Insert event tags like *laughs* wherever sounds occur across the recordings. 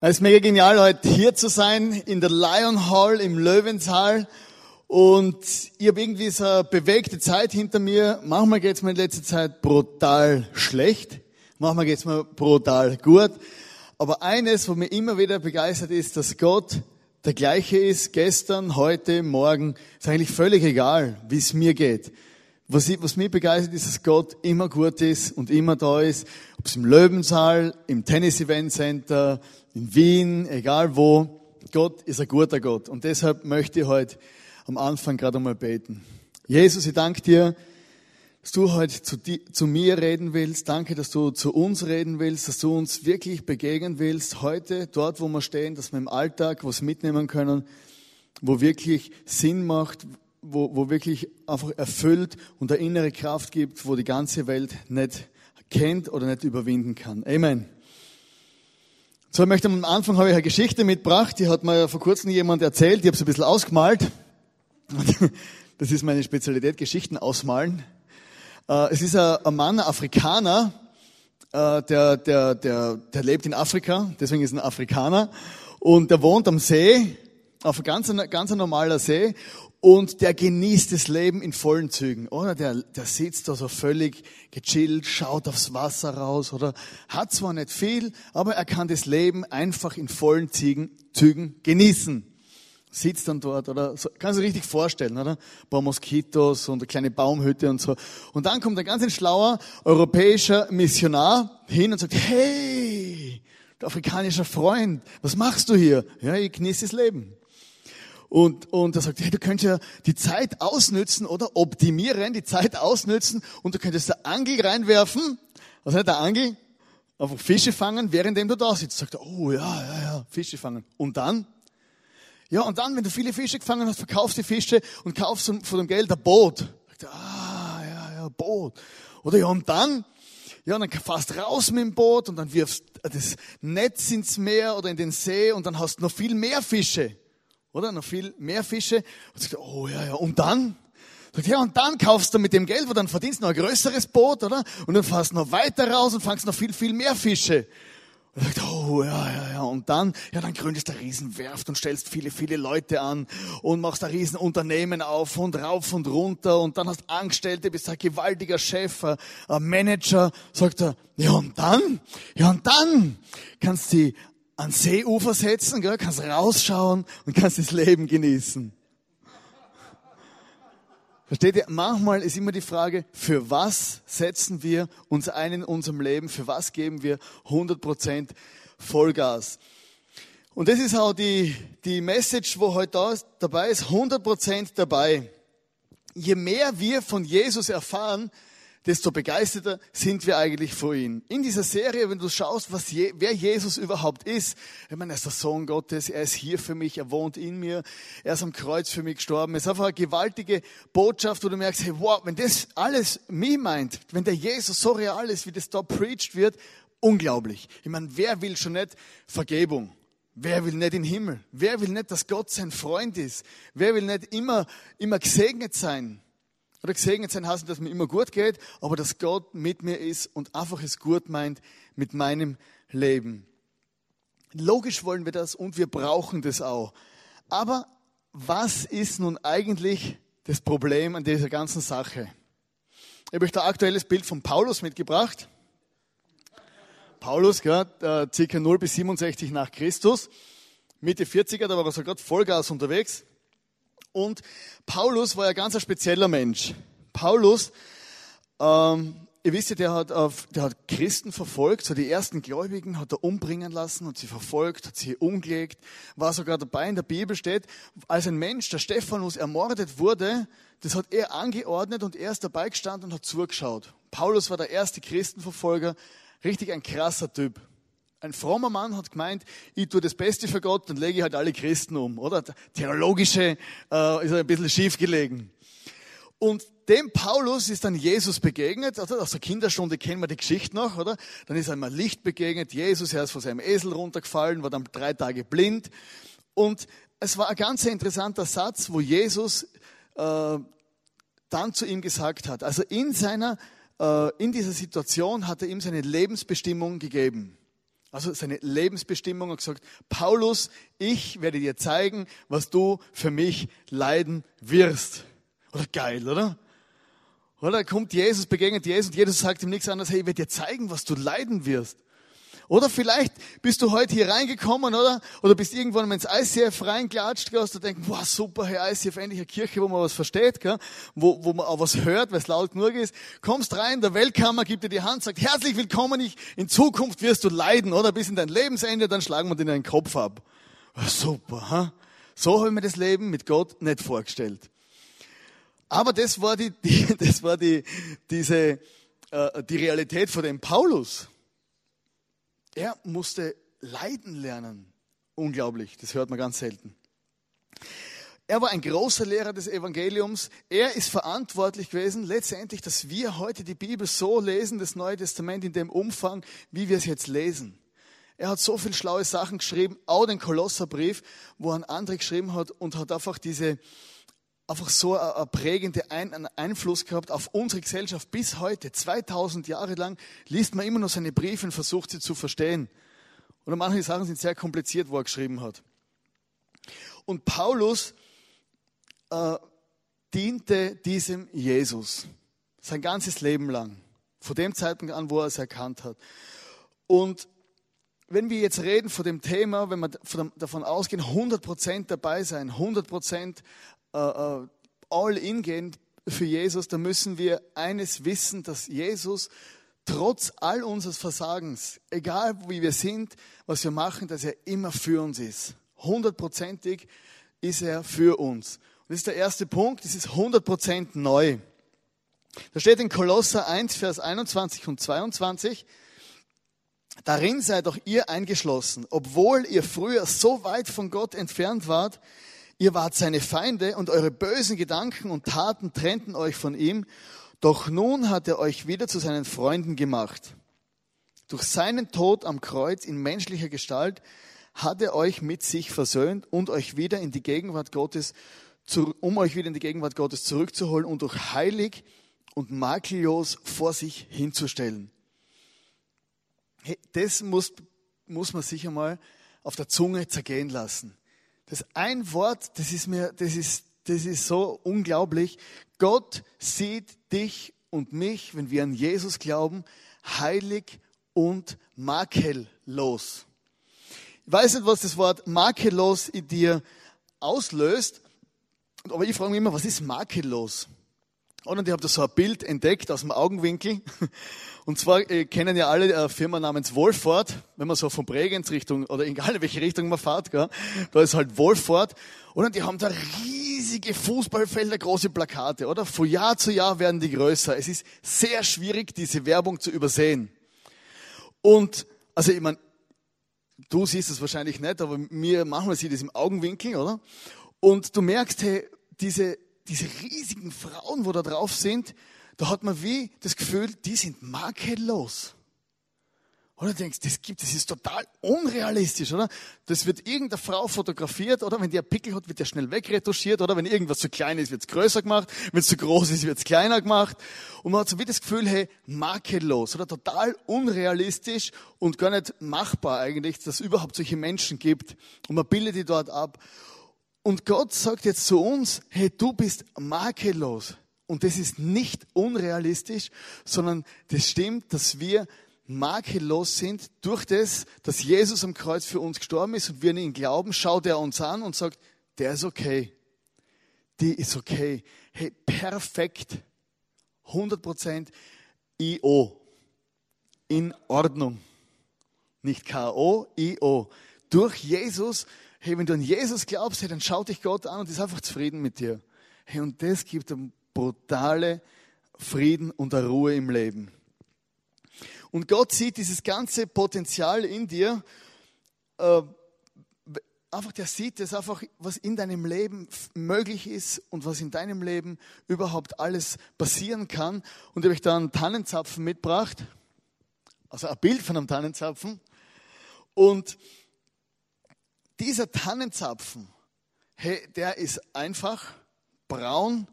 Es ist mega genial, heute hier zu sein, in der Lion Hall, im Löwensaal. Und ich habe irgendwie so eine bewegte Zeit hinter mir. Manchmal geht's mir in letzter Zeit brutal schlecht. Manchmal geht's mir brutal gut. Aber eines, was mir immer wieder begeistert ist, dass Gott der gleiche ist, gestern, heute, morgen. Ist eigentlich völlig egal, wie es mir geht. Was, ich, was mich begeistert, ist, dass Gott immer gut ist und immer da ist. Ob es im Löwensaal, im Tennis Event Center, in Wien, egal wo. Gott ist ein guter Gott. Und deshalb möchte ich heute am Anfang gerade einmal beten. Jesus, ich danke dir, dass du heute zu, die, zu mir reden willst. Danke, dass du zu uns reden willst, dass du uns wirklich begegnen willst. Heute, dort, wo wir stehen, dass wir im Alltag was mitnehmen können, wo wirklich Sinn macht, wo, wo wirklich einfach erfüllt und eine innere Kraft gibt, wo die ganze Welt nicht kennt oder nicht überwinden kann. Amen. So, ich möchte am Anfang habe ich eine Geschichte mitgebracht, die hat mir vor kurzem jemand erzählt, ich habe es ein bisschen ausgemalt. *laughs* Das ist meine Spezialität, Geschichten ausmalen. Äh, es ist ein Mann, ein Afrikaner, äh, der, der, der, der lebt in Afrika, deswegen ist er ein Afrikaner, und der wohnt am See, auf ganz, ganz normaler See, und der genießt das Leben in vollen Zügen, oder? Der, der sitzt da so völlig gechillt, schaut aufs Wasser raus, oder? Hat zwar nicht viel, aber er kann das Leben einfach in vollen Zügen, Zügen genießen. Sitzt dann dort, oder? So, kann sich richtig vorstellen, oder? Ein paar Moskitos und eine kleine Baumhütte und so. Und dann kommt ein ganz ein schlauer europäischer Missionar hin und sagt, hey, du afrikanischer Freund, was machst du hier? Ja, ich genieße das Leben. Und, und er sagt, hey, du könntest ja die Zeit ausnützen oder optimieren, die Zeit ausnützen und du könntest der Angel reinwerfen. Was heißt der Angel? Einfach Fische fangen, währenddem du da sitzt. Sagt er, oh ja, ja, ja, Fische fangen. Und dann? Ja, und dann, wenn du viele Fische gefangen hast, verkaufst die Fische und kaufst von dem Geld ein Boot. Sagt er, ah, ja, ja, Boot. Oder ja, und dann? Ja, dann fährst raus mit dem Boot und dann wirfst das Netz ins Meer oder in den See und dann hast du noch viel mehr Fische oder? Noch viel mehr Fische. Und sagt, oh ja, ja, und dann? Ja, und dann kaufst du mit dem Geld, wo dann verdienst du noch ein größeres Boot, oder? Und dann fährst du noch weiter raus und fangst noch viel, viel mehr Fische. Und sagt, oh ja, ja, ja. Und dann, ja, dann gründest du eine Riesenwerft und stellst viele, viele Leute an und machst ein Riesenunternehmen auf und rauf und runter und dann hast Angestellte, bist ein gewaltiger Chef, ein Manager. Sagt er, ja und dann? Ja und dann kannst du an Seeufer setzen, gell? kannst rausschauen und kannst das Leben genießen. Versteht ihr? Manchmal ist immer die Frage, für was setzen wir uns ein in unserem Leben? Für was geben wir 100% Vollgas? Und das ist auch die, die Message, wo heute da ist, dabei ist, 100% dabei. Je mehr wir von Jesus erfahren, desto begeisterter sind wir eigentlich vor ihm. In dieser Serie, wenn du schaust, was je, wer Jesus überhaupt ist, ich meine, er ist der Sohn Gottes, er ist hier für mich, er wohnt in mir, er ist am Kreuz für mich gestorben. Es ist einfach eine gewaltige Botschaft, wo du merkst, hey, wow, wenn das alles mich meint, wenn der Jesus so real ist, wie das da preached wird, unglaublich. Ich meine, wer will schon nicht Vergebung? Wer will nicht in den Himmel? Wer will nicht, dass Gott sein Freund ist? Wer will nicht immer, immer gesegnet sein? Oder gesegnet sein heißt, dass mir immer gut geht, aber dass Gott mit mir ist und einfach es gut meint mit meinem Leben. Logisch wollen wir das und wir brauchen das auch. Aber was ist nun eigentlich das Problem an dieser ganzen Sache? Ich habe euch da aktuelles Bild von Paulus mitgebracht. Paulus, gell, circa 0 bis 67 nach Christus. Mitte 40er, da war er so gerade Vollgas unterwegs. Und Paulus war ja ganz ein spezieller Mensch. Paulus, ähm, ihr wisst ja, der hat, auf, der hat Christen verfolgt, so die ersten Gläubigen hat er umbringen lassen und sie verfolgt, hat sie umgelegt, war sogar dabei in der Bibel steht, als ein Mensch, der Stephanus ermordet wurde, das hat er angeordnet und er ist dabei gestanden und hat zugeschaut. Paulus war der erste Christenverfolger, richtig ein krasser Typ. Ein frommer Mann hat gemeint, ich tue das Beste für Gott, dann lege halt alle Christen um, oder? Theologische äh, ist ein bisschen schief gelegen. Und dem Paulus ist dann Jesus begegnet, oder? Aus der Kinderstunde kennen wir die Geschichte noch, oder? Dann ist einmal Licht begegnet, Jesus, er ist von seinem Esel runtergefallen, war dann drei Tage blind. Und es war ein ganz interessanter Satz, wo Jesus äh, dann zu ihm gesagt hat, also in seiner, äh, in dieser Situation hat er ihm seine Lebensbestimmung gegeben. Also seine Lebensbestimmung hat gesagt, Paulus, ich werde dir zeigen, was du für mich leiden wirst. Oder geil, oder? Oder kommt Jesus, begegnet Jesus und Jesus sagt ihm nichts anderes, hey, ich werde dir zeigen, was du leiden wirst. Oder vielleicht bist du heute hier reingekommen, oder? Oder bist irgendwann mal ins ICF reinklatscht, gell? du denkst, wow, super, hey, ICF, endlich eine Kirche, wo man was versteht, gell? Wo, wo man auch was hört, weil es laut genug ist. Kommst rein, der Weltkammer gibt dir die Hand, sagt, herzlich willkommen, ich, in Zukunft wirst du leiden, oder? Bis in dein Lebensende, dann schlagen wir dir den Kopf ab. Super, ha? So habe ich mir das Leben mit Gott nicht vorgestellt. Aber das war die, *laughs* die das war die, diese, äh, die Realität von dem Paulus. Er musste leiden lernen. Unglaublich, das hört man ganz selten. Er war ein großer Lehrer des Evangeliums. Er ist verantwortlich gewesen, letztendlich, dass wir heute die Bibel so lesen, das Neue Testament in dem Umfang, wie wir es jetzt lesen. Er hat so viele schlaue Sachen geschrieben, auch den Kolosserbrief, wo ein anderer geschrieben hat und hat einfach diese, einfach so einen prägenden Einfluss gehabt auf unsere Gesellschaft bis heute. 2000 Jahre lang liest man immer noch seine Briefe und versucht sie zu verstehen. Oder manche Sachen sind sehr kompliziert, wo er geschrieben hat. Und Paulus äh, diente diesem Jesus sein ganzes Leben lang. Von dem Zeitpunkt an, wo er es erkannt hat. Und wenn wir jetzt reden von dem Thema, wenn wir davon ausgehen, 100% dabei sein, 100% äh, äh, all in gehen für Jesus, dann müssen wir eines wissen, dass Jesus trotz all unseres Versagens, egal wie wir sind, was wir machen, dass er immer für uns ist. Hundertprozentig ist er für uns. Und das ist der erste Punkt, das ist 100% neu. Da steht in Kolosser 1, Vers 21 und 22, Darin seid auch ihr eingeschlossen, obwohl ihr früher so weit von Gott entfernt wart, Ihr wart seine Feinde und eure bösen Gedanken und Taten trennten euch von ihm. Doch nun hat er euch wieder zu seinen Freunden gemacht. Durch seinen Tod am Kreuz in menschlicher Gestalt hat er euch mit sich versöhnt und euch wieder in die Gegenwart Gottes, um euch wieder in die Gegenwart Gottes zurückzuholen und durch heilig und makellos vor sich hinzustellen. Das muss, muss man sich einmal auf der Zunge zergehen lassen. Das ein Wort, das ist mir, das ist, das ist so unglaublich. Gott sieht dich und mich, wenn wir an Jesus glauben, heilig und makellos. Ich weiß nicht, was das Wort makellos in dir auslöst, aber ich frage mich immer, was ist makellos? Und ich habe da so ein Bild entdeckt aus dem Augenwinkel. *laughs* Und zwar äh, kennen ja alle eine Firma namens Wolford, wenn man so von Bregenz Richtung, oder egal in welche Richtung man fährt, gell, da ist halt Wolford. Und die haben da riesige Fußballfelder, große Plakate, oder? Von Jahr zu Jahr werden die größer. Es ist sehr schwierig, diese Werbung zu übersehen. Und, also ich meine, du siehst es wahrscheinlich nicht, aber mir manchmal sieht es im Augenwinkel, oder? Und du merkst, hey, diese, diese riesigen Frauen, wo da drauf sind, da hat man wie das Gefühl, die sind makellos. Oder du denkst, das gibt, das ist total unrealistisch, oder? Das wird irgendeine Frau fotografiert, oder? Wenn die einen Pickel hat, wird der schnell wegretuschiert, oder? Wenn irgendwas zu klein ist, wird es größer gemacht. Wenn es zu groß ist, wird es kleiner gemacht. Und man hat so wie das Gefühl, hey, makellos, oder? Total unrealistisch und gar nicht machbar eigentlich, dass es überhaupt solche Menschen gibt. Und man bildet die dort ab. Und Gott sagt jetzt zu uns, hey, du bist makellos. Und das ist nicht unrealistisch, sondern das stimmt, dass wir makellos sind durch das, dass Jesus am Kreuz für uns gestorben ist und wir an ihn glauben, schaut er uns an und sagt, der ist okay. Die ist okay. Hey, perfekt. 100% IO. In Ordnung. Nicht K.O., I.O. Durch Jesus hey, wenn du an Jesus glaubst, hey, dann schaut dich Gott an und ist einfach zufrieden mit dir. Hey, und das gibt einem brutale Frieden und eine Ruhe im Leben. Und Gott sieht dieses ganze Potenzial in dir, äh, einfach der sieht das einfach, was in deinem Leben möglich ist und was in deinem Leben überhaupt alles passieren kann. Und ich habe euch da einen Tannenzapfen mitgebracht, also ein Bild von einem Tannenzapfen. Und dieser Tannenzapfen, hey, der ist einfach braun,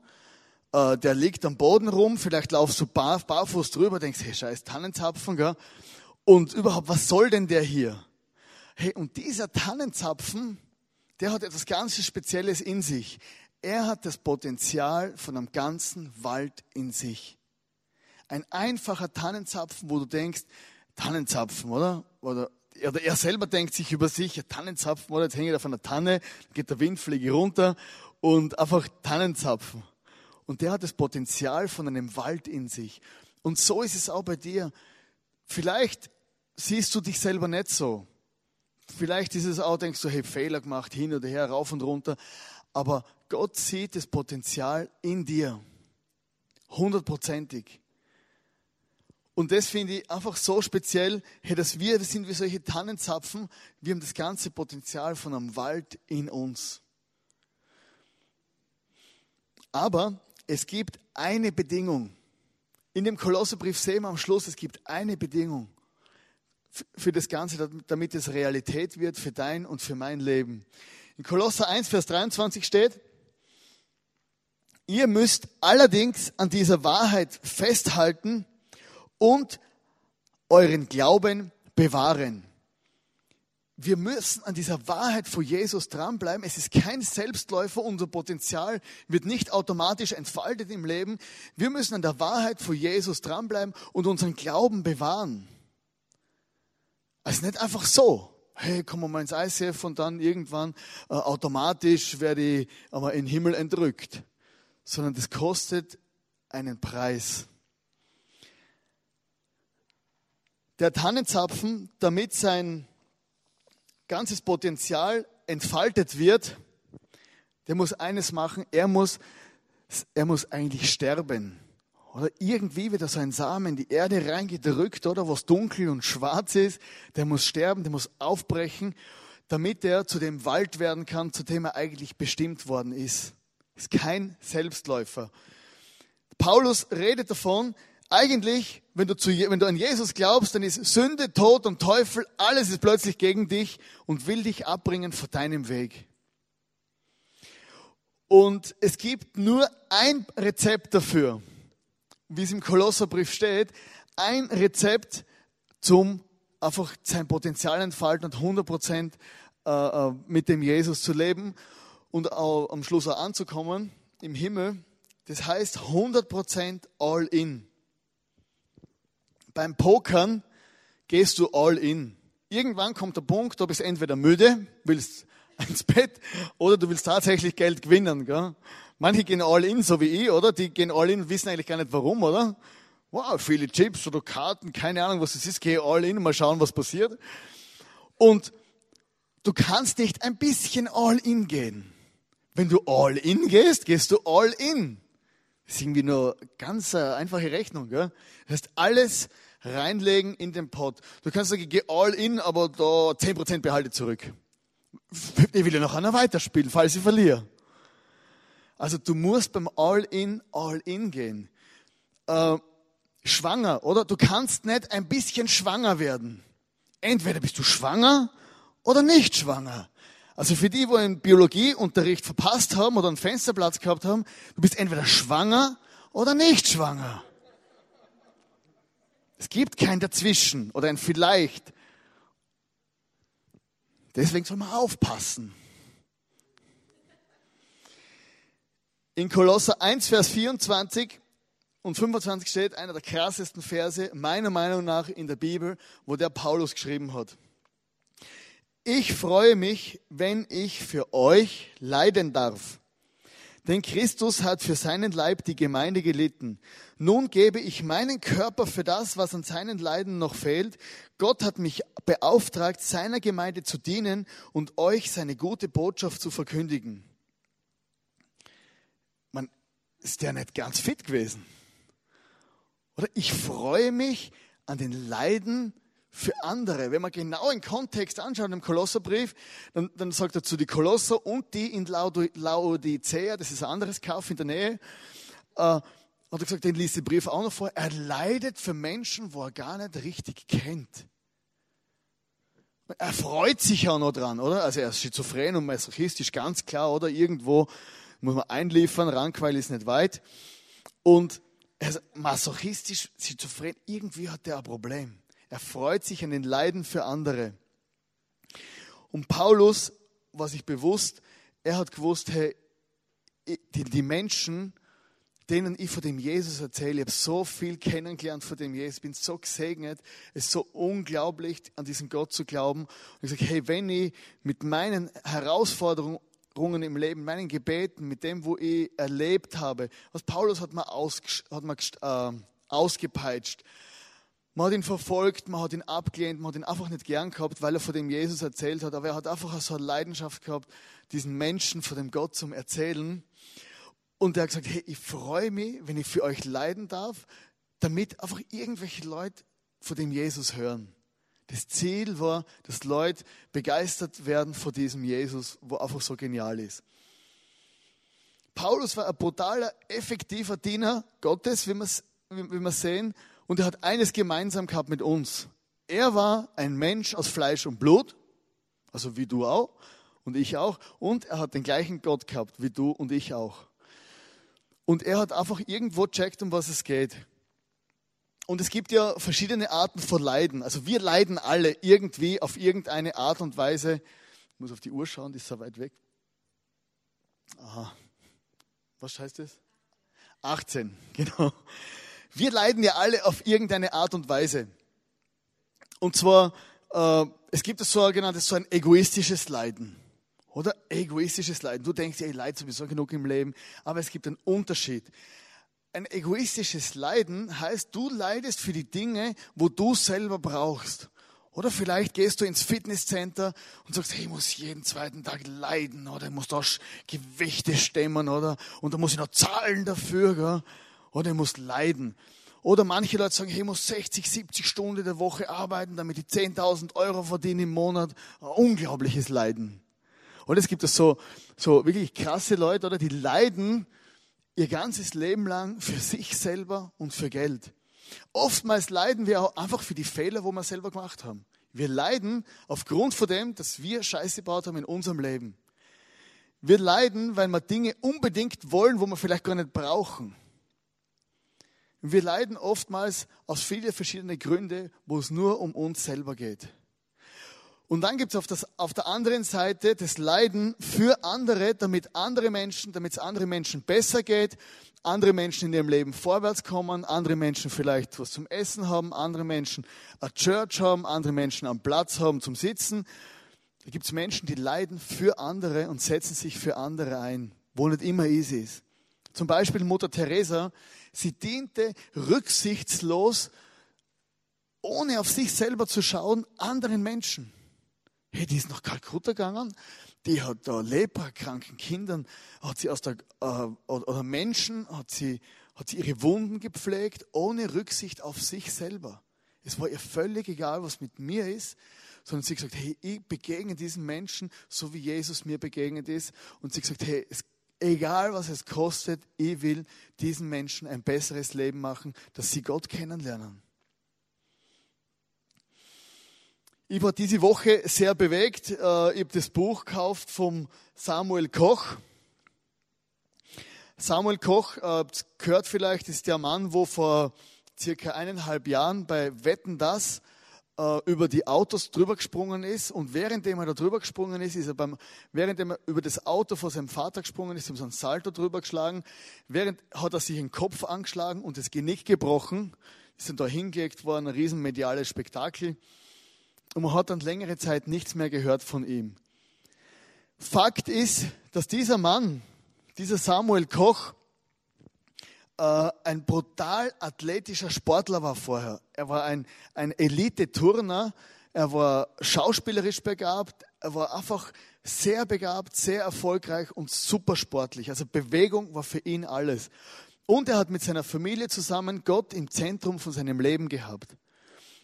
äh, der liegt am Boden rum, vielleicht laufst du bar, barfuß drüber, denkst, hey, scheiß Tannenzapfen, gell? Und überhaupt, was soll denn der hier? Hey, und dieser Tannenzapfen, der hat etwas ganz Spezielles in sich. Er hat das Potenzial von einem ganzen Wald in sich. Ein einfacher Tannenzapfen, wo du denkst, Tannenzapfen, oder? Oder, oder er selber denkt sich über sich, ja, Tannenzapfen, oder? Jetzt hänge ich auf einer Tanne, geht der Wind, fliege runter und einfach Tannenzapfen. Und der hat das Potenzial von einem Wald in sich. Und so ist es auch bei dir. Vielleicht siehst du dich selber nicht so. Vielleicht ist es auch, denkst du, hey, Fehler gemacht, hin oder her, rauf und runter. Aber Gott sieht das Potenzial in dir. Hundertprozentig. Und das finde ich einfach so speziell, hey, dass wir, das sind wie solche Tannenzapfen, wir haben das ganze Potenzial von einem Wald in uns. Aber es gibt eine Bedingung. In dem Kolosserbrief sehen wir am Schluss, es gibt eine Bedingung für das Ganze, damit es Realität wird für dein und für mein Leben. In Kolosser 1, Vers 23 steht, ihr müsst allerdings an dieser Wahrheit festhalten und euren Glauben bewahren. Wir müssen an dieser Wahrheit vor Jesus dranbleiben. Es ist kein Selbstläufer. Unser Potenzial wird nicht automatisch entfaltet im Leben. Wir müssen an der Wahrheit vor Jesus dranbleiben und unseren Glauben bewahren. Also nicht einfach so. Hey, wir mal ins ICF und dann irgendwann äh, automatisch werde ich aber in den Himmel entrückt. Sondern das kostet einen Preis. Der Tannenzapfen, damit sein ganzes Potenzial entfaltet wird, der muss eines machen, er muss, er muss eigentlich sterben. Oder irgendwie wird da so ein Samen in die Erde reingedrückt, oder was dunkel und schwarz ist, der muss sterben, der muss aufbrechen, damit er zu dem Wald werden kann, zu dem er eigentlich bestimmt worden ist. Ist kein Selbstläufer. Paulus redet davon, eigentlich, wenn du, zu, wenn du an Jesus glaubst, dann ist Sünde, Tod und Teufel, alles ist plötzlich gegen dich und will dich abbringen von deinem Weg. Und es gibt nur ein Rezept dafür, wie es im Kolosserbrief steht, ein Rezept zum einfach sein Potenzial entfalten und 100 Prozent äh, äh, mit dem Jesus zu leben und auch am Schluss auch anzukommen im Himmel. Das heißt 100 Prozent all in beim Pokern gehst du all in. Irgendwann kommt der Punkt, du bist entweder müde, willst *laughs* ins Bett oder du willst tatsächlich Geld gewinnen. Gell? Manche gehen all in, so wie ich, oder? Die gehen all in wissen eigentlich gar nicht warum, oder? Wow, viele Chips oder Karten, keine Ahnung, was es ist, gehe all in, mal schauen, was passiert. Und du kannst nicht ein bisschen all in gehen. Wenn du all in gehst, gehst du all in. Das ist irgendwie nur ganz äh, einfache Rechnung. Gell? Das heißt, alles reinlegen in den Pot. Du kannst sagen, gehe all in, aber da 10% behalte zurück. Ich will ja noch einer weiterspielen, falls ich verliere. Also du musst beim All-In, All-In gehen. Äh, schwanger, oder? Du kannst nicht ein bisschen schwanger werden. Entweder bist du schwanger oder nicht schwanger. Also für die, wo einen Biologieunterricht verpasst haben oder einen Fensterplatz gehabt haben, du bist entweder schwanger oder nicht schwanger. Es gibt kein Dazwischen oder ein Vielleicht. Deswegen soll man aufpassen. In Kolosser 1, Vers 24 und 25 steht einer der krassesten Verse, meiner Meinung nach, in der Bibel, wo der Paulus geschrieben hat. Ich freue mich, wenn ich für euch leiden darf denn Christus hat für seinen Leib die Gemeinde gelitten. Nun gebe ich meinen Körper für das, was an seinen Leiden noch fehlt. Gott hat mich beauftragt, seiner Gemeinde zu dienen und euch seine gute Botschaft zu verkündigen. Man ist ja nicht ganz fit gewesen. Oder ich freue mich an den Leiden für andere. Wenn man genau den Kontext anschaut im Kolosserbrief, dann, dann sagt er zu die Kolosser und die in Laodicea, das ist ein anderes Kauf in der Nähe, äh, hat er gesagt, den liest der Brief auch noch vor, er leidet für Menschen, wo er gar nicht richtig kennt. Er freut sich ja noch dran, oder? Also er ist schizophren und masochistisch, ganz klar, oder? Irgendwo muss man einliefern, Rankweil ist nicht weit. Und er ist masochistisch, schizophren, irgendwie hat er ein Problem. Er freut sich an den Leiden für andere. Und Paulus war sich bewusst, er hat gewusst, hey, die, Menschen, denen ich von dem Jesus erzähle, ich habe so viel kennengelernt von dem Jesus, bin so gesegnet, es ist so unglaublich, an diesen Gott zu glauben. Und ich sage, hey, wenn ich mit meinen Herausforderungen im Leben, meinen Gebeten, mit dem, wo ich erlebt habe, was Paulus hat mir, aus, hat mir äh, ausgepeitscht, man hat ihn verfolgt, man hat ihn abgelehnt, man hat ihn einfach nicht gern gehabt, weil er von dem Jesus erzählt hat. Aber er hat einfach so eine Leidenschaft gehabt, diesen Menschen von dem Gott zum Erzählen. Und er hat gesagt, hey, ich freue mich, wenn ich für euch leiden darf, damit einfach irgendwelche Leute von dem Jesus hören. Das Ziel war, dass Leute begeistert werden von diesem Jesus, wo einfach so genial ist. Paulus war ein brutaler, effektiver Diener Gottes, wie wir sehen. Und er hat eines gemeinsam gehabt mit uns. Er war ein Mensch aus Fleisch und Blut, also wie du auch und ich auch. Und er hat den gleichen Gott gehabt wie du und ich auch. Und er hat einfach irgendwo checkt, um was es geht. Und es gibt ja verschiedene Arten von Leiden. Also wir leiden alle irgendwie auf irgendeine Art und Weise. Ich muss auf die Uhr schauen, die ist so weit weg. Aha. Was heißt das? 18, *laughs* genau. Wir leiden ja alle auf irgendeine Art und Weise. Und zwar, äh, es gibt das sogenanntes so ein egoistisches Leiden. Oder egoistisches Leiden. Du denkst, ja, ich leide sowieso genug im Leben, aber es gibt einen Unterschied. Ein egoistisches Leiden heißt, du leidest für die Dinge, wo du selber brauchst. Oder vielleicht gehst du ins Fitnesscenter und sagst, hey, ich muss jeden zweiten Tag leiden, oder ich muss da Gewichte stemmen, oder, und da muss ich noch zahlen dafür, gell? Oder ich muss leiden. Oder manche Leute sagen, ich muss 60, 70 Stunden der Woche arbeiten, damit ich 10.000 Euro verdiene im Monat. Ein unglaubliches Leiden. Und es gibt es so, so wirklich krasse Leute, oder? Die leiden ihr ganzes Leben lang für sich selber und für Geld. Oftmals leiden wir auch einfach für die Fehler, wo wir selber gemacht haben. Wir leiden aufgrund von dem, dass wir Scheiße gebaut haben in unserem Leben. Wir leiden, weil wir Dinge unbedingt wollen, wo wir vielleicht gar nicht brauchen. Wir leiden oftmals aus vielen verschiedenen Gründen, wo es nur um uns selber geht. Und dann gibt es auf, auf der anderen Seite das Leiden für andere, damit andere Menschen, damit es anderen Menschen besser geht, andere Menschen in ihrem Leben vorwärts kommen, andere Menschen vielleicht was zum Essen haben, andere Menschen eine Church haben, andere Menschen einen Platz haben zum Sitzen. Da gibt es Menschen, die leiden für andere und setzen sich für andere ein, wo nicht immer easy ist. Zum Beispiel Mutter Teresa, sie diente rücksichtslos, ohne auf sich selber zu schauen, anderen Menschen. Hey, die ist nach Kalkutta gegangen, die hat da leprakranken Kindern, hat sie aus der, äh, oder Menschen, hat sie, hat sie ihre Wunden gepflegt, ohne Rücksicht auf sich selber. Es war ihr völlig egal, was mit mir ist, sondern sie hat gesagt, hey, ich begegne diesen Menschen, so wie Jesus mir begegnet ist. Und sie hat gesagt, hey, es egal was es kostet, ich will diesen Menschen ein besseres Leben machen, dass sie Gott kennenlernen. Ich war diese Woche sehr bewegt. Äh, ich habe das Buch gekauft vom Samuel Koch. Samuel Koch, äh, gehört vielleicht, ist der Mann, wo vor circa eineinhalb Jahren bei Wetten das über die Autos drüber gesprungen ist und währenddem er da drüber gesprungen ist, ist er beim, währenddem er über das Auto von seinem Vater gesprungen ist, ihm so ein Salto drüber geschlagen, während hat er sich den Kopf angeschlagen und das Genick gebrochen, ist dann da hingelegt worden, ein riesen mediales Spektakel und man hat dann längere Zeit nichts mehr gehört von ihm. Fakt ist, dass dieser Mann, dieser Samuel Koch, äh, ein brutal athletischer Sportler war vorher. Er war ein, ein Elite-Turner, er war schauspielerisch begabt, er war einfach sehr begabt, sehr erfolgreich und super sportlich. Also Bewegung war für ihn alles. Und er hat mit seiner Familie zusammen Gott im Zentrum von seinem Leben gehabt.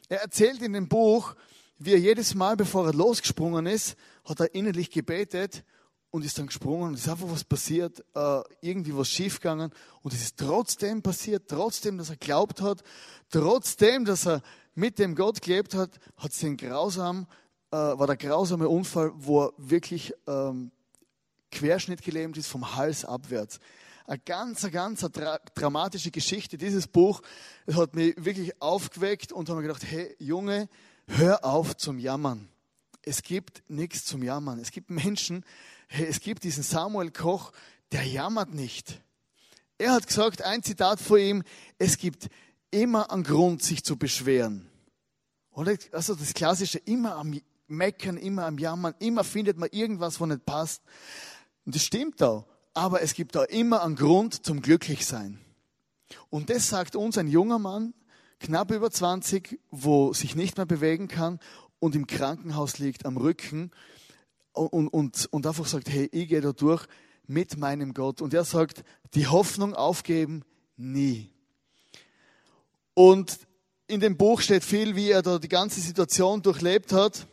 Er erzählt in dem Buch, wie er jedes Mal, bevor er losgesprungen ist, hat er innerlich gebetet und ist dann gesprungen und ist einfach was passiert, äh, irgendwie was schiefgegangen und es ist trotzdem passiert, trotzdem, dass er glaubt hat, trotzdem, dass er mit dem Gott gelebt hat, hat es grausam, äh, war der grausame Unfall, wo er wirklich ähm, Querschnitt gelähmt ist vom Hals abwärts. Eine ganz, ganz dra dramatische Geschichte. Dieses Buch, hat mich wirklich aufgeweckt und habe mir gedacht, hey Junge, hör auf zum Jammern. Es gibt nichts zum Jammern. Es gibt Menschen, es gibt diesen Samuel Koch, der jammert nicht. Er hat gesagt, ein Zitat vor ihm, es gibt immer einen Grund, sich zu beschweren. Oder? Also das Klassische, immer am Meckern, immer am Jammern, immer findet man irgendwas, wo nicht passt. Und das stimmt auch. Aber es gibt da immer einen Grund zum Glücklichsein. Und das sagt uns ein junger Mann, knapp über 20, wo sich nicht mehr bewegen kann und im Krankenhaus liegt am Rücken und, und, und einfach sagt, hey, ich gehe da durch mit meinem Gott. Und er sagt, die Hoffnung aufgeben, nie. Und in dem Buch steht viel, wie er da die ganze Situation durchlebt hat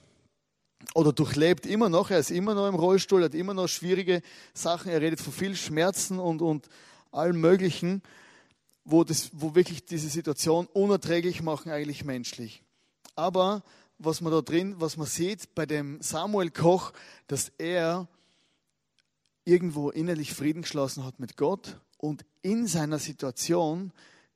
oder durchlebt immer noch. Er ist immer noch im Rollstuhl, hat immer noch schwierige Sachen. Er redet von viel Schmerzen und, und allem Möglichen, wo, das, wo wirklich diese Situation unerträglich machen, eigentlich menschlich. Aber was man da drin, was man sieht bei dem Samuel Koch, dass er irgendwo innerlich Frieden geschlossen hat mit Gott und in seiner Situation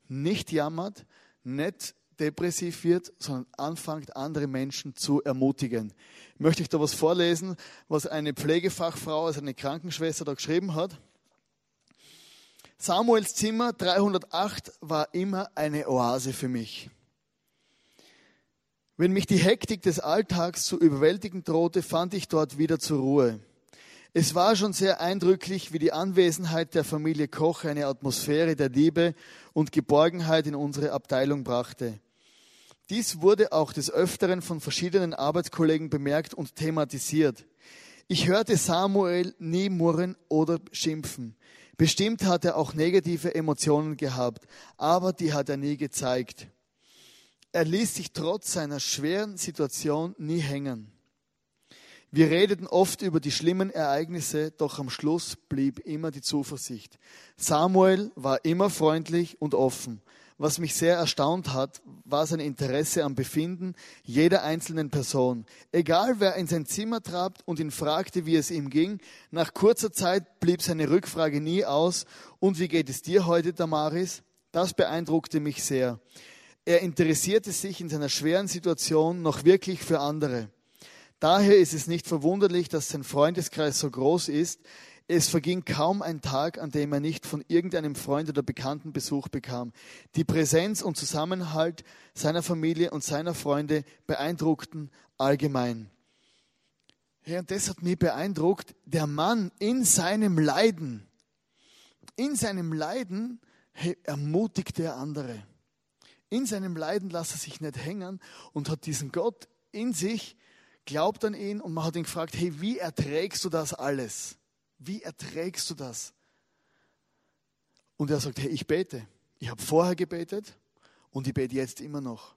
nicht jammert, nicht depressiv wird, sondern anfängt, andere Menschen zu ermutigen. Ich möchte ich da was vorlesen, was eine Pflegefachfrau, also eine Krankenschwester da geschrieben hat. Samuels Zimmer 308 war immer eine Oase für mich. Wenn mich die Hektik des Alltags zu überwältigen drohte, fand ich dort wieder zur Ruhe. Es war schon sehr eindrücklich, wie die Anwesenheit der Familie Koch eine Atmosphäre der Liebe und Geborgenheit in unsere Abteilung brachte. Dies wurde auch des Öfteren von verschiedenen Arbeitskollegen bemerkt und thematisiert. Ich hörte Samuel nie murren oder schimpfen. Bestimmt hat er auch negative Emotionen gehabt, aber die hat er nie gezeigt. Er ließ sich trotz seiner schweren Situation nie hängen. Wir redeten oft über die schlimmen Ereignisse, doch am Schluss blieb immer die Zuversicht. Samuel war immer freundlich und offen. Was mich sehr erstaunt hat, war sein Interesse am Befinden jeder einzelnen Person. Egal wer in sein Zimmer trat und ihn fragte, wie es ihm ging, nach kurzer Zeit blieb seine Rückfrage nie aus. Und wie geht es dir heute, Damaris? Das beeindruckte mich sehr. Er interessierte sich in seiner schweren Situation noch wirklich für andere. Daher ist es nicht verwunderlich, dass sein Freundeskreis so groß ist. Es verging kaum ein Tag, an dem er nicht von irgendeinem Freund oder Bekannten Besuch bekam. Die Präsenz und Zusammenhalt seiner Familie und seiner Freunde beeindruckten allgemein. Ja, und das hat mich beeindruckt. Der Mann in seinem Leiden, in seinem Leiden hey, ermutigte er andere. In seinem Leiden lässt er sich nicht hängen und hat diesen Gott in sich, glaubt an ihn und man hat ihn gefragt, hey, wie erträgst du das alles? Wie erträgst du das? Und er sagt, hey, ich bete. Ich habe vorher gebetet und ich bete jetzt immer noch.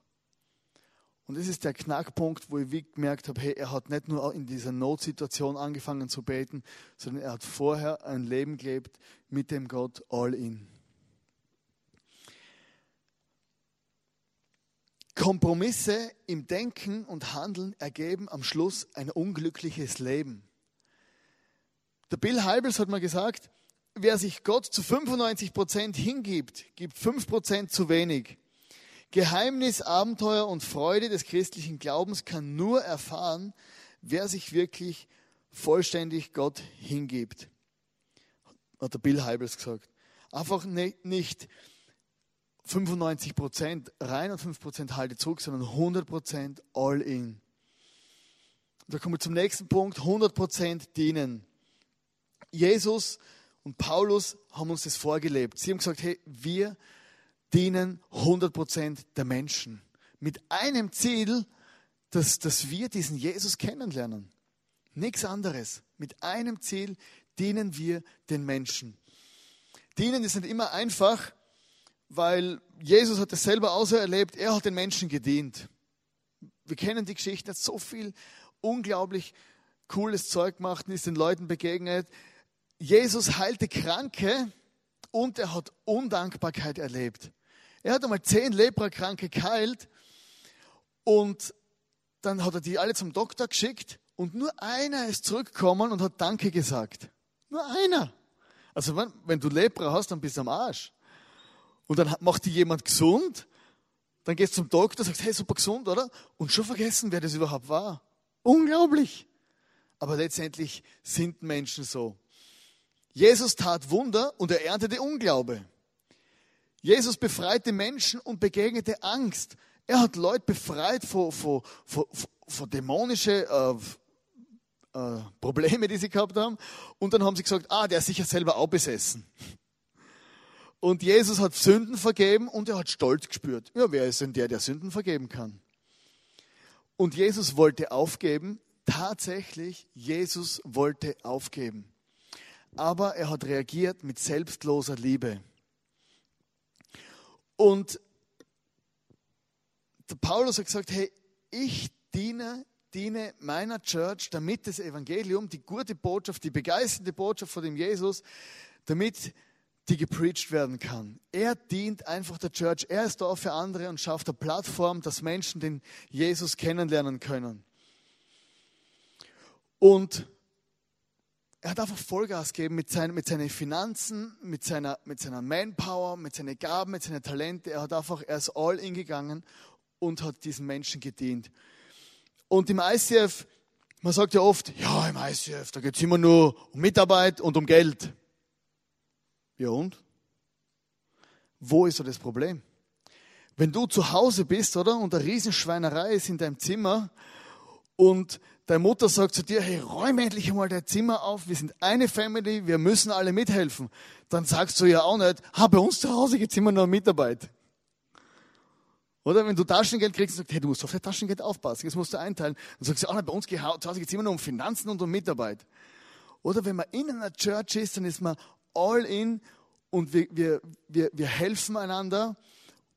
Und das ist der Knackpunkt, wo ich gemerkt habe, hey, er hat nicht nur in dieser Notsituation angefangen zu beten, sondern er hat vorher ein Leben gelebt mit dem Gott all in. Kompromisse im Denken und Handeln ergeben am Schluss ein unglückliches Leben. Der Bill Heibels hat mal gesagt, wer sich Gott zu 95 Prozent hingibt, gibt 5 Prozent zu wenig. Geheimnis, Abenteuer und Freude des christlichen Glaubens kann nur erfahren, wer sich wirklich vollständig Gott hingibt. Hat der Bill Heibels gesagt. Einfach nicht 95 Prozent rein und 5 Prozent halte zurück, sondern 100 Prozent all in. Da kommen wir zum nächsten Punkt, 100 Prozent dienen. Jesus und Paulus haben uns das vorgelebt. Sie haben gesagt, hey, wir dienen 100 Prozent der Menschen. Mit einem Ziel, dass, dass wir diesen Jesus kennenlernen. Nichts anderes. Mit einem Ziel dienen wir den Menschen. Dienen ist nicht immer einfach, weil Jesus hat es selber auserlebt, er hat den Menschen gedient. Wir kennen die Geschichte, hat so viel unglaublich cooles Zeug gemacht ist den Leuten begegnet. Jesus heilte Kranke und er hat Undankbarkeit erlebt. Er hat einmal zehn Leprakranke geheilt und dann hat er die alle zum Doktor geschickt und nur einer ist zurückgekommen und hat Danke gesagt. Nur einer. Also wenn, wenn du Lepra hast, dann bist du am Arsch. Und dann macht dich jemand gesund, dann gehst du zum Doktor, sagst, hey, super gesund, oder? Und schon vergessen, wer das überhaupt war. Unglaublich. Aber letztendlich sind Menschen so. Jesus tat Wunder und er erntete Unglaube. Jesus befreite Menschen und begegnete Angst. Er hat Leute befreit vor, vor, vor, vor dämonische äh, äh, Probleme, die sie gehabt haben. Und dann haben sie gesagt, ah, der ist sicher selber auch besessen. Und Jesus hat Sünden vergeben und er hat Stolz gespürt. Ja, wer ist denn der, der Sünden vergeben kann? Und Jesus wollte aufgeben. Tatsächlich, Jesus wollte aufgeben. Aber er hat reagiert mit selbstloser Liebe. Und der Paulus hat gesagt, hey, ich diene, diene meiner Church, damit das Evangelium, die gute Botschaft, die begeisternde Botschaft von dem Jesus, damit die gepreacht werden kann. Er dient einfach der Church. Er ist da für andere und schafft eine Plattform, dass Menschen den Jesus kennenlernen können. Und er hat einfach Vollgas gegeben mit, seinen, mit seinen Finanzen, mit seiner, mit seiner Manpower, mit seinen Gaben, mit seinen Talenten. Er hat einfach, er ist all in gegangen und hat diesen Menschen gedient. Und im ICF, man sagt ja oft, ja, im ICF, da geht es immer nur um Mitarbeit und um Geld. Ja und? Wo ist so das Problem? Wenn du zu Hause bist, oder, und eine Riesenschweinerei ist in deinem Zimmer und deine Mutter sagt zu dir, hey, räum endlich einmal dein Zimmer auf, wir sind eine Family, wir müssen alle mithelfen, dann sagst du ja auch nicht, ha, bei uns zu Hause gibt es immer nur Mitarbeit. Oder wenn du Taschengeld kriegst und sagst, hey, du musst auf dein Taschengeld aufpassen, das musst du einteilen. Dann sagst du, ah, bei uns zu Hause geht es immer nur um Finanzen und um Mitarbeit. Oder wenn man in einer Church ist, dann ist man all in und wir, wir, wir, wir helfen einander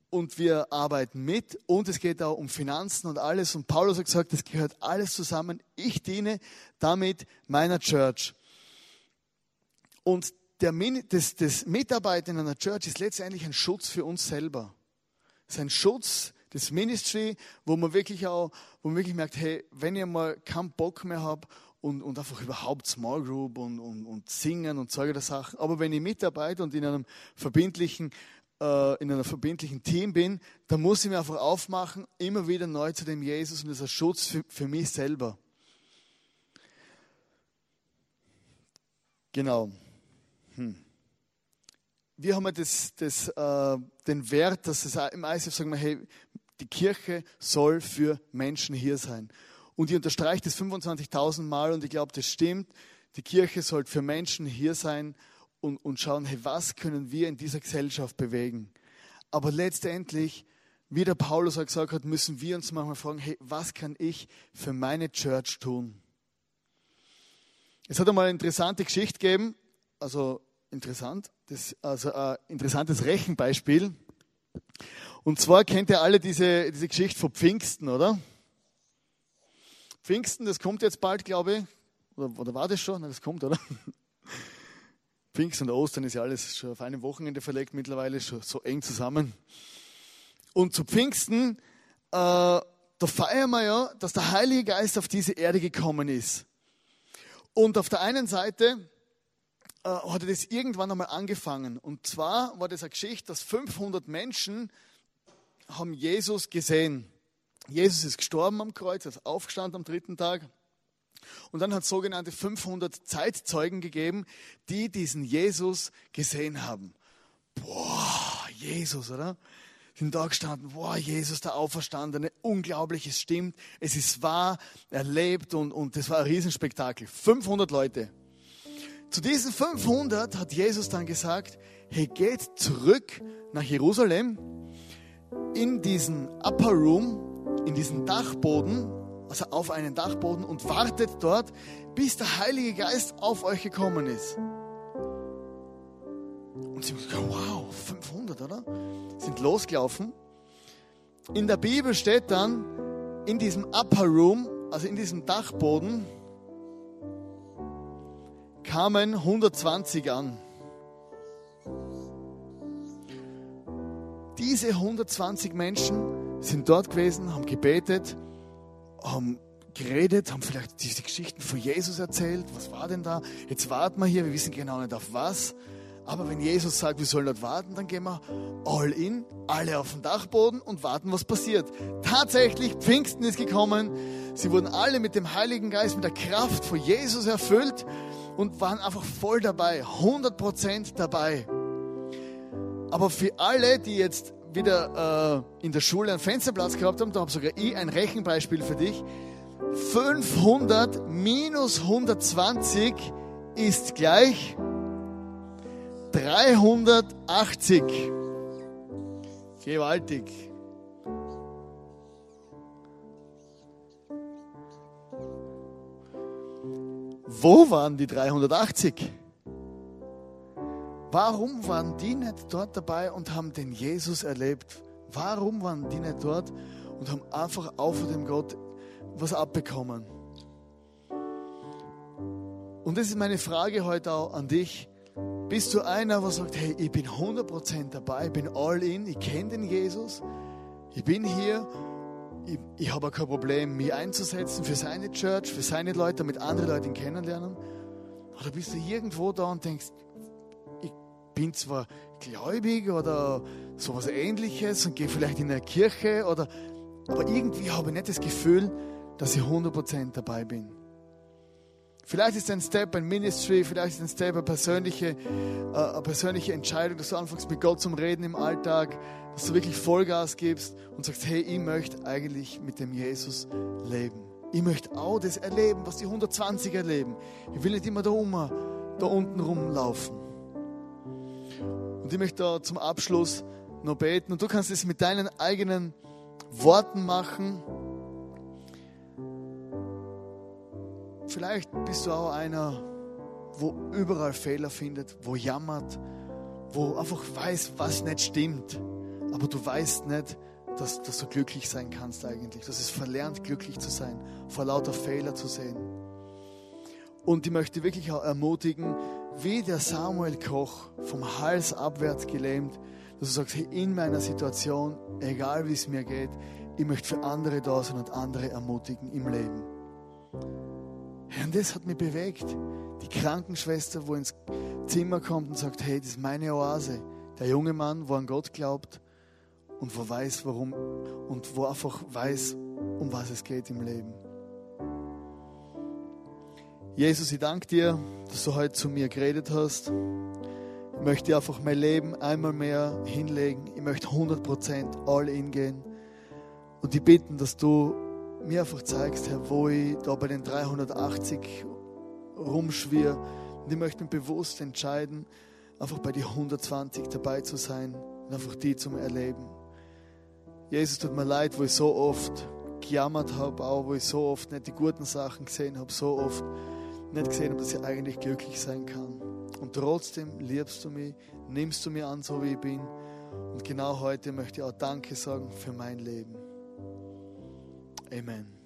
und wir arbeiten mit und es geht auch um Finanzen und alles. Und Paulus hat gesagt, das gehört alles zusammen. Ich diene damit meiner Church. Und der, das, das Mitarbeiten in einer Church ist letztendlich ein Schutz für uns selber sein Schutz, das Ministry, wo man wirklich auch, wo man wirklich merkt, hey, wenn ich mal keinen Bock mehr habe und, und einfach überhaupt Small Group und, und, und singen und solche Sachen, aber wenn ich mitarbeite und in einem verbindlichen, äh, in einem verbindlichen Team bin, dann muss ich mir einfach aufmachen, immer wieder neu zu dem Jesus und das ist ein Schutz für, für mich selber. Genau. Hm wir haben das, das, äh, den Wert, dass es im ICF sagen wir, hey, die Kirche soll für Menschen hier sein. Und ich unterstreiche das 25.000 Mal und ich glaube, das stimmt. Die Kirche soll für Menschen hier sein und, und schauen, hey, was können wir in dieser Gesellschaft bewegen? Aber letztendlich, wie der Paulus auch gesagt hat, müssen wir uns manchmal fragen, hey, was kann ich für meine Church tun? Es hat einmal eine interessante Geschichte gegeben, also interessant, das, also ein interessantes Rechenbeispiel. Und zwar kennt ihr alle diese, diese Geschichte von Pfingsten, oder? Pfingsten, das kommt jetzt bald, glaube ich. Oder, oder war das schon? Das kommt, oder? *laughs* Pfingsten und Ostern ist ja alles schon auf einem Wochenende verlegt mittlerweile, schon so eng zusammen. Und zu Pfingsten, äh, da feiern wir ja, dass der Heilige Geist auf diese Erde gekommen ist. Und auf der einen Seite äh, hat das irgendwann einmal angefangen. Und zwar war das eine Geschichte, dass 500 Menschen haben Jesus gesehen. Jesus ist gestorben am Kreuz, ist aufgestanden am dritten Tag. Und dann hat es sogenannte 500 Zeitzeugen gegeben, die diesen Jesus gesehen haben. Boah, Jesus, oder? Sind da gestanden, boah, Jesus, der Auferstandene, unglaublich, es stimmt, es ist wahr, er lebt und, und das war ein Riesenspektakel. 500 Leute. Zu diesen 500 hat Jesus dann gesagt, hey, geht zurück nach Jerusalem in diesen Upper Room, in diesen Dachboden, also auf einen Dachboden und wartet dort, bis der Heilige Geist auf euch gekommen ist. Und sie haben gesagt, wow, 500, oder? Sind losgelaufen. In der Bibel steht dann, in diesem Upper Room, also in diesem Dachboden, kamen 120 an. Diese 120 Menschen sind dort gewesen, haben gebetet, haben geredet, haben vielleicht diese Geschichten von Jesus erzählt. Was war denn da? Jetzt warten wir hier, wir wissen genau nicht auf was. Aber wenn Jesus sagt, wir sollen dort warten, dann gehen wir all in, alle auf den Dachboden und warten, was passiert. Tatsächlich, Pfingsten ist gekommen. Sie wurden alle mit dem Heiligen Geist, mit der Kraft von Jesus erfüllt und waren einfach voll dabei, 100% dabei. Aber für alle, die jetzt wieder äh, in der Schule einen Fensterplatz gehabt haben, da habe sogar ich ein Rechenbeispiel für dich. 500 minus 120 ist gleich 380. Gewaltig. Wo waren die 380? Warum waren die nicht dort dabei und haben den Jesus erlebt? Warum waren die nicht dort und haben einfach auch von dem Gott was abbekommen? Und das ist meine Frage heute auch an dich. Bist du einer, der sagt, hey, ich bin 100% dabei, ich bin all in, ich kenne den Jesus, ich bin hier, ich, ich habe kein Problem, mich einzusetzen für seine Church, für seine Leute, damit andere Leute ihn kennenlernen? Oder bist du irgendwo da und denkst, bin zwar gläubig oder sowas ähnliches und gehe vielleicht in eine Kirche, oder, aber irgendwie habe ich nicht das Gefühl, dass ich 100% dabei bin. Vielleicht ist ein Step ein Ministry, vielleicht ist ein Step eine persönliche, äh, eine persönliche Entscheidung, dass du anfängst mit Gott zum Reden im Alltag, dass du wirklich Vollgas gibst und sagst, hey, ich möchte eigentlich mit dem Jesus leben. Ich möchte auch das erleben, was die 120 erleben. Ich will nicht immer da, um, da unten rumlaufen. Und ich möchte da zum Abschluss noch beten und du kannst es mit deinen eigenen Worten machen. Vielleicht bist du auch einer, wo überall Fehler findet, wo jammert, wo einfach weiß, was nicht stimmt. Aber du weißt nicht, dass, dass du glücklich sein kannst eigentlich. Dass es verlernt, glücklich zu sein, vor lauter Fehler zu sehen. Und ich möchte wirklich auch ermutigen, wie der Samuel Koch vom Hals abwärts gelähmt, dass du sagst, hey, in meiner Situation, egal wie es mir geht, ich möchte für andere da sein und andere ermutigen im Leben. Und das hat mich bewegt. Die Krankenschwester, wo ins Zimmer kommt und sagt, hey, das ist meine Oase. Der junge Mann, wo an Gott glaubt und wo weiß, warum und wo einfach weiß, um was es geht im Leben. Jesus, ich danke dir, dass du heute zu mir geredet hast. Ich möchte einfach mein Leben einmal mehr hinlegen. Ich möchte 100% all in gehen. Und ich bitte, dass du mir einfach zeigst, Herr, wo ich da bei den 380 rumschwirr. Und ich möchte mich bewusst entscheiden, einfach bei den 120 dabei zu sein und einfach die zum Erleben. Jesus, tut mir leid, wo ich so oft gejammert habe, auch wo ich so oft nicht die guten Sachen gesehen habe, so oft nicht gesehen habe, dass ich eigentlich glücklich sein kann. Und trotzdem liebst du mich, nimmst du mir an, so wie ich bin. Und genau heute möchte ich auch Danke sagen für mein Leben. Amen.